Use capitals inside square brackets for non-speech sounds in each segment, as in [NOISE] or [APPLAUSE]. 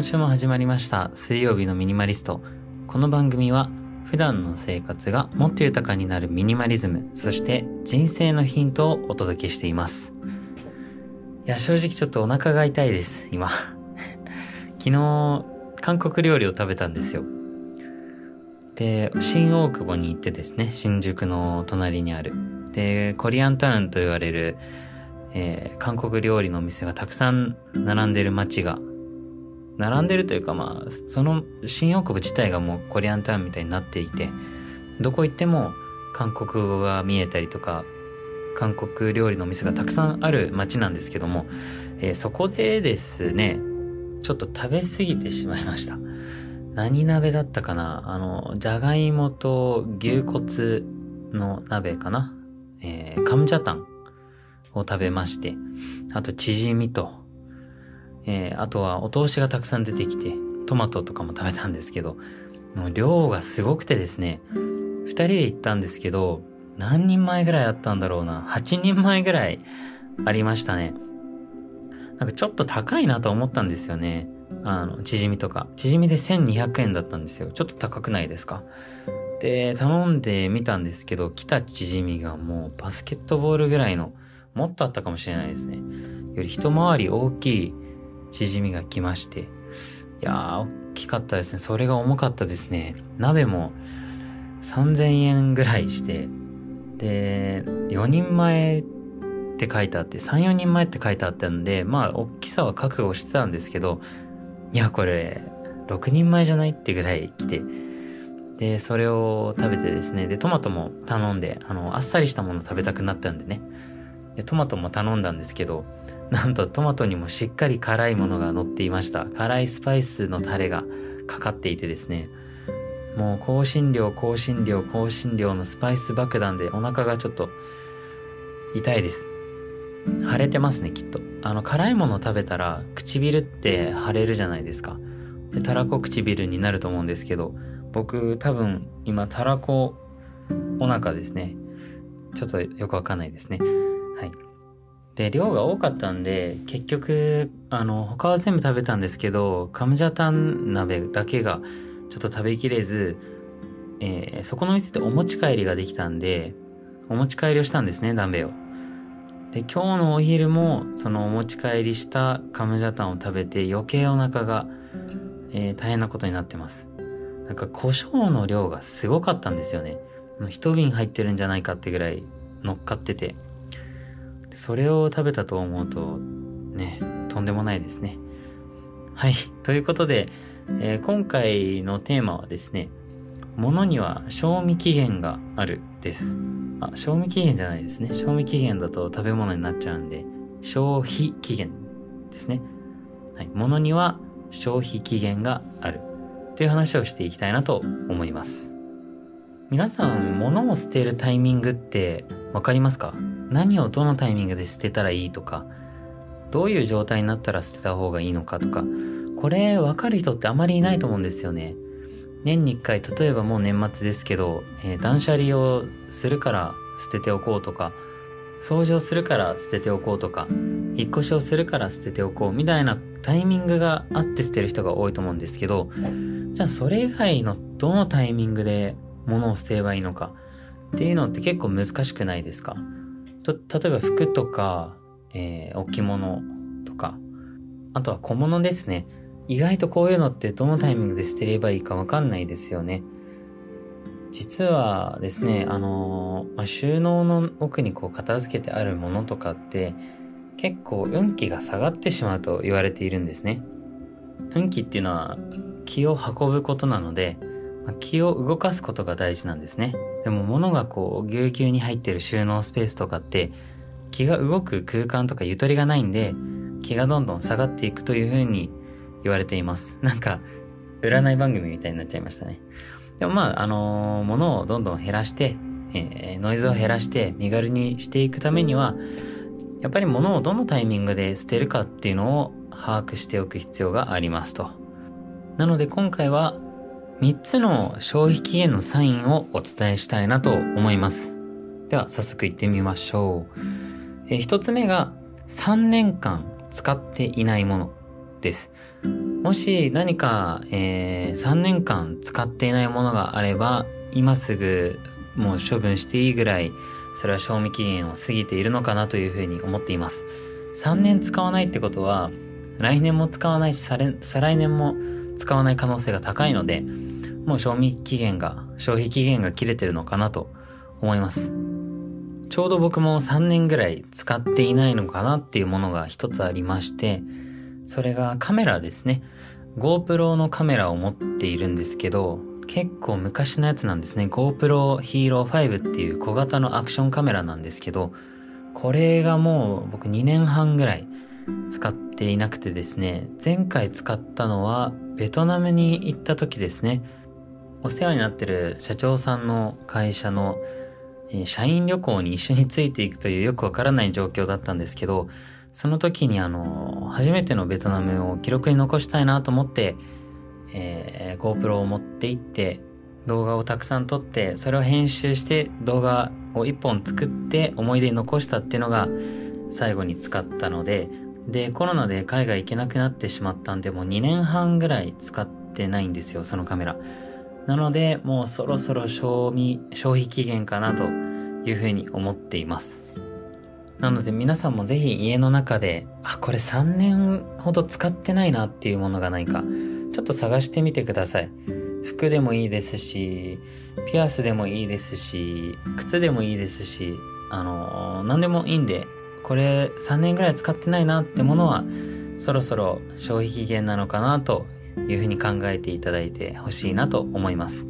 今週も始まりました水曜日のミニマリスト。この番組は普段の生活がもっと豊かになるミニマリズム、そして人生のヒントをお届けしています。いや、正直ちょっとお腹が痛いです、今。[LAUGHS] 昨日、韓国料理を食べたんですよ。で、新大久保に行ってですね、新宿の隣にある。で、コリアンタウンと言われる、えー、韓国料理のお店がたくさん並んでる街が、並んでるというかまあ、その新大久保自体がもうコリアンタウンみたいになっていて、どこ行っても韓国語が見えたりとか、韓国料理のお店がたくさんある街なんですけども、えー、そこでですね、ちょっと食べ過ぎてしまいました。何鍋だったかな？あの、じゃがいもと牛骨の鍋かな？えー、カムジャタンを食べまして、あとチヂミと、えー、あとはお通しがたくさん出てきて、トマトとかも食べたんですけど、もう量がすごくてですね、二人で行ったんですけど、何人前ぐらいあったんだろうな。8人前ぐらいありましたね。なんかちょっと高いなと思ったんですよね。あの、チヂミとか。チヂミで1200円だったんですよ。ちょっと高くないですか？で、頼んでみたんですけど、来たチヂミがもうバスケットボールぐらいの、もっとあったかもしれないですね。より一回り大きいチヂミが来まして。いやー、大きかったですね。それが重かったですね。鍋も3000円ぐらいして、で、4人前って書いてあって、3、4人前って書いてあったんで、まあ、大きさは覚悟してたんですけど、いや、これ、6人前じゃないってぐらい来て、で、それを食べてですね、で、トマトも頼んで、あの、あっさりしたもの食べたくなったんでね、でトマトも頼んだんですけど、なんとトマトにもしっかり辛いものが乗っていました。辛いスパイスのタレがかかっていてですね、もう香辛料、香辛料、香辛料のスパイス爆弾でお腹がちょっと痛いです。腫れてますね、きっと。あの、辛いもの食べたら唇って腫れるじゃないですか。で、たらこ唇になると思うんですけど、僕多分今たらこお腹ですね。ちょっとよくわかんないですね。で、量が多かったんで、結局、あの、他は全部食べたんですけど、カムジャタン鍋だけがちょっと食べきれず、えー、そこの店でお持ち帰りができたんで、お持ち帰りをしたんですね、鍋を。で、今日のお昼も、そのお持ち帰りしたカムジャタンを食べて余計お腹が、えー、大変なことになってます。なんか胡椒の量がすごかったんですよね。一瓶入ってるんじゃないかってぐらい乗っかってて。それを食べたと思うと、ね、とんでもないですね。はい。ということで、えー、今回のテーマはですね、物には賞味期限があるです。あ、賞味期限じゃないですね。賞味期限だと食べ物になっちゃうんで、消費期限ですね。はい。物には消費期限がある。という話をしていきたいなと思います。皆さん、物を捨てるタイミングってわかりますか？何をどのタイミングで捨てたらいいとか、どういう状態になったら捨てた方がいいのかとか、これわかる人ってあまりいないと思うんですよね。年に一回、例えばもう年末ですけど、えー、断捨離をするから捨てておこうとか、掃除をするから捨てておこうとか、引っ越しをするから捨てておこうみたいなタイミングがあって捨てる人が多いと思うんですけど、じゃあそれ以外のどのタイミングで物を捨てればいいのか？っていうのって結構難しくないですか？と例えば服とか、えー、置物とか、あとは小物ですね。意外とこういうのってどのタイミングで捨てればいいかわかんないですよね。実はですね、あのー、まあ、収納の奥にこう片付けてあるものとかって結構運気が下がってしまうと言われているんですね。運気っていうのは気を運ぶことなので、まあ、気を動かすことが大事なんですね。でも物がこうぎゅうぎゅうに入ってる収納スペースとかって気が動く空間とかゆとりがないんで気がどんどん下がっていくというふうに言われています。[LAUGHS] なんか占い番組みたいになっちゃいましたね。でもまあ、あのー、物をどんどん減らして、えー、ノイズを減らして身軽にしていくためには、やっぱり物をどのタイミングで捨てるかっていうのを把握しておく必要がありますと。なので今回は3つの消費期限のサインをお伝えしたいなと思います。では早速行ってみましょう。え、1つ目が3年間使っていないものです。もし何か、えー、3年間使っていないものがあれば、今すぐもう処分していいぐらい、それは賞味期限を過ぎているのかなというふうに思っています。3年使わないってことは、来年も使わないし、再来年も使わない可能性が高いので、もう賞味期限が、消費期限が切れてるのかなと思います。ちょうど僕も3年ぐらい使っていないのかなっていうものが一つありまして、それがカメラですね。GoPro のカメラを持っているんですけど、結構昔のやつなんですね。GoPro Hero 5っていう小型のアクションカメラなんですけど、これがもう僕2年半ぐらい使っていなくてですね、前回使ったのはベトナムに行った時ですね。お世話になってる社長さんの会社の社員旅行に一緒についていくというよくわからない状況だったんですけど、その時にあの、初めてのベトナムを記録に残したいなと思って、えー、GoPro を持って行って動画をたくさん撮って、それを編集して動画を一本作って思い出に残したっていうのが最後に使ったので、で、コロナで海外行けなくなってしまったんで、もう2年半ぐらい使ってないんですよ、そのカメラ。なので、もうそろそろ賞味、消費期限かなというふうに思っています。なので皆さんもぜひ家の中で、あ、これ3年ほど使ってないなっていうものがないか、ちょっと探してみてください。服でもいいですし、ピアスでもいいですし、靴でもいいですし、あのー、何でもいいんで、これ3年ぐらい使ってないなってものは、そろそろ消費期限なのかなというふうに考えていただいてほしいなと思います。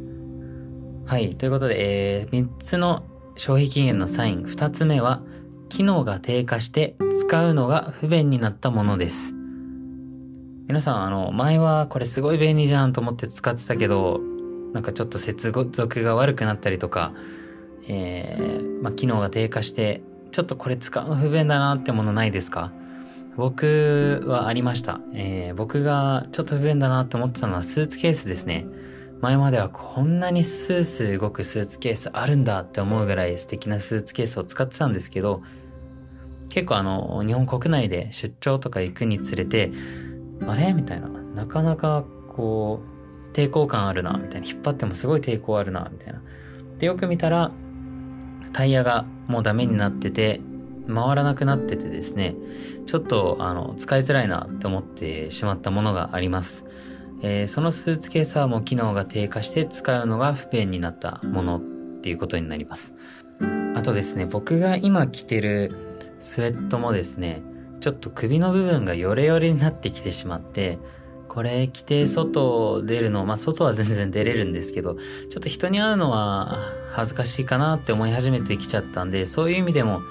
はい。ということで、えー、3つの消費期限のサイン。2つ目は、機能が低下して使うのが不便になったものです。皆さん、あの、前はこれすごい便利じゃんと思って使ってたけど、なんかちょっと接続が悪くなったりとか、えー、まあ、機能が低下して、ちょっとこれ使うの不便だなってものないですか？僕はありました。えー、僕がちょっと不便だなって思ってたのはスーツケースですね。前まではこんなにスースー動くスーツケースあるんだって思うぐらい素敵なスーツケースを使ってたんですけど、結構あの、日本国内で出張とか行くにつれて、あれ？みたいな。なかなかこう、抵抗感あるな、みたいな。引っ張ってもすごい抵抗あるな、みたいな。で、よく見たら、タイヤがもうダメになってて、回らなくなっててですね、ちょっとあの使いづらいなって思ってしまったものがあります。えー、そのスーツケースはもう機能が低下して使うのが不便になったものっていうことになります。あとですね、僕が今着てるスウェットもですね、ちょっと首の部分がヨレヨレになってきてしまって、これ着て外出るの、まあ外は全然出れるんですけど、ちょっと人に会うのは恥ずかしいかなって思い始めてきちゃったんで、そういう意味でも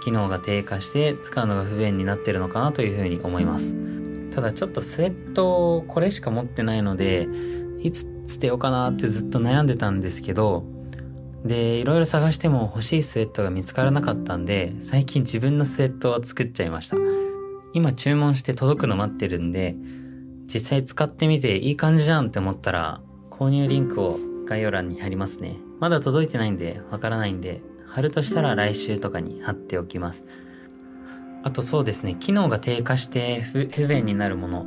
機能が低下して使うのが不便になってるのかなというふうに思います。ただちょっとスウェットこれしか持ってないので、いつ捨てようかなってずっと悩んでたんですけど、で、いろいろ探しても欲しいスウェットが見つからなかったんで、最近自分のスウェットを作っちゃいました。今注文して届くの待ってるんで、実際使ってみていい感じじゃんって思ったら、購入リンクを概要欄に貼りますね。まだ届いてないんで、わからないんで、貼るとしたら来週とかに貼っておきます。あとそうですね、機能が低下して不便になるもの。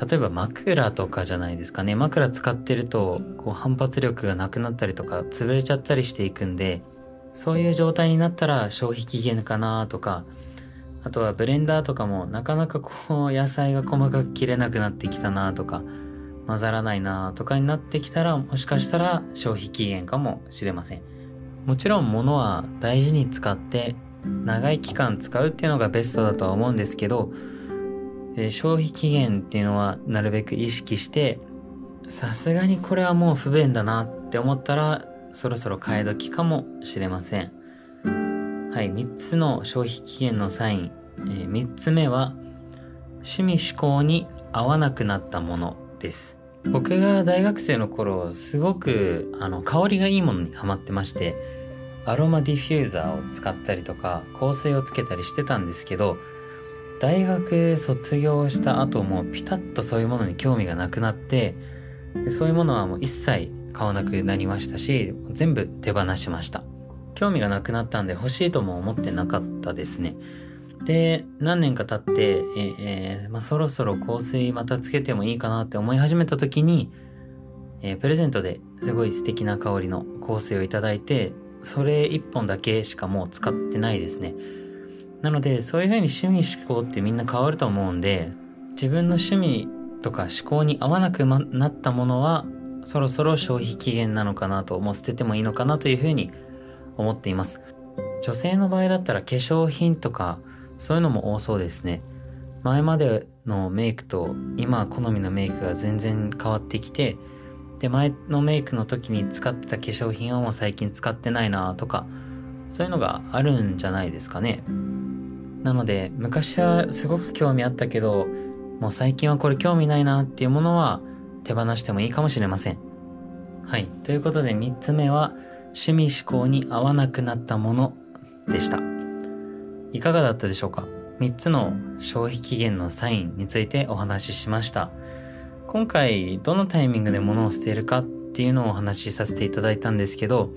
例えば枕とかじゃないですかね。枕使ってると、こう反発力がなくなったりとか、潰れちゃったりしていくんで、そういう状態になったら消費期限かなとか、あとはブレンダーとかもなかなかこう [LAUGHS] 野菜が細かく切れなくなってきたなとか、混ざらないなとかになってきたら、もしかしたら消費期限かもしれません。もちろん物は大事に使って長い期間使うっていうのがベストだとは思うんですけど、え消費期限っていうのはなるべく意識して、さすがにこれはもう不便だなって思ったら、そろそろ替え時かもしれません。はい、3つの消費期限のサイン。えー、3つ目は、趣味思考に合わなくなったものです。僕が大学生の頃、すごく、あの、香りがいいものにハマってまして、アロマディフューザーを使ったりとか、香水をつけたりしてたんですけど、大学卒業した後もピタッとそういうものに興味がなくなって、そういうものはもう一切買わなくなりましたし、全部手放しました。興味がなくなったんで欲しいとも思ってなかったですね。で、何年か経って、えー、まあ、そろそろ香水またつけてもいいかなって思い始めた時に、えー、プレゼントですごい素敵な香りの香水をいただいて、それ一本だけしかもう使ってないですね。なので、そういう風に趣味思考ってみんな変わると思うんで、自分の趣味とか思考に合わなくなったものは、そろそろ消費期限なのかなと、もう捨ててもいいのかなという風に思っています。女性の場合だったら化粧品とか、そういうのも多そうですね。前までのメイクと今好みのメイクが全然変わってきて、で、前のメイクの時に使ってた化粧品はもう最近使ってないなとか、そういうのがあるんじゃないですかね。なので、昔はすごく興味あったけど、もう最近はこれ興味ないなっていうものは手放してもいいかもしれません。はい。ということで3つ目は、趣味思考に合わなくなったものでした。いかがだったでしょうか ?3 つの消費期限のサインについてお話ししました。今回、どのタイミングで物を捨てるかっていうのをお話しさせていただいたんですけど、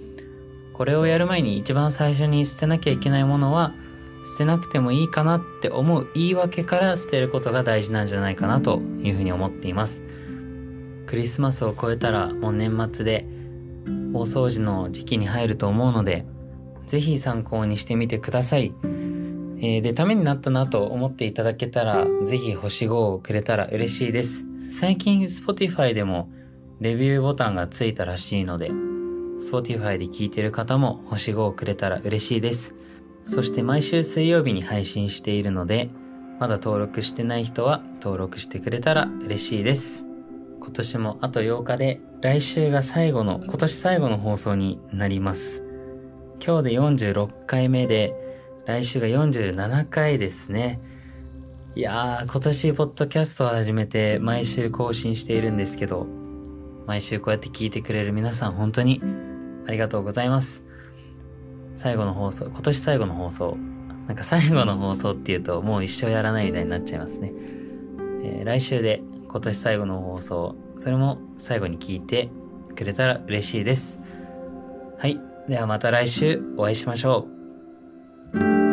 これをやる前に一番最初に捨てなきゃいけないものは、捨てなくてもいいかなって思う言い訳から捨てることが大事なんじゃないかなというふうに思っています。クリスマスを超えたらもう年末で大掃除の時期に入ると思うので、ぜひ参考にしてみてください。えー、で、ためになったなと思っていただけたら、ぜひ星5をくれたら嬉しいです。最近 Spotify でもレビューボタンがついたらしいので、Spotify で聞いてる方も星5をくれたら嬉しいです。そして毎週水曜日に配信しているので、まだ登録してない人は登録してくれたら嬉しいです。今年もあと8日で来週が最後の、今年最後の放送になります。今日で46回目で、来週が47回ですね。いやー、今年ポッドキャストを始めて毎週更新しているんですけど、毎週こうやって聞いてくれる皆さん本当にありがとうございます。最後の放送、今年最後の放送。なんか最後の放送っていうともう一生やらないみたいになっちゃいますね。えー、来週で今年最後の放送、それも最後に聞いてくれたら嬉しいです。はい。ではまた来週お会いしましょう。thank you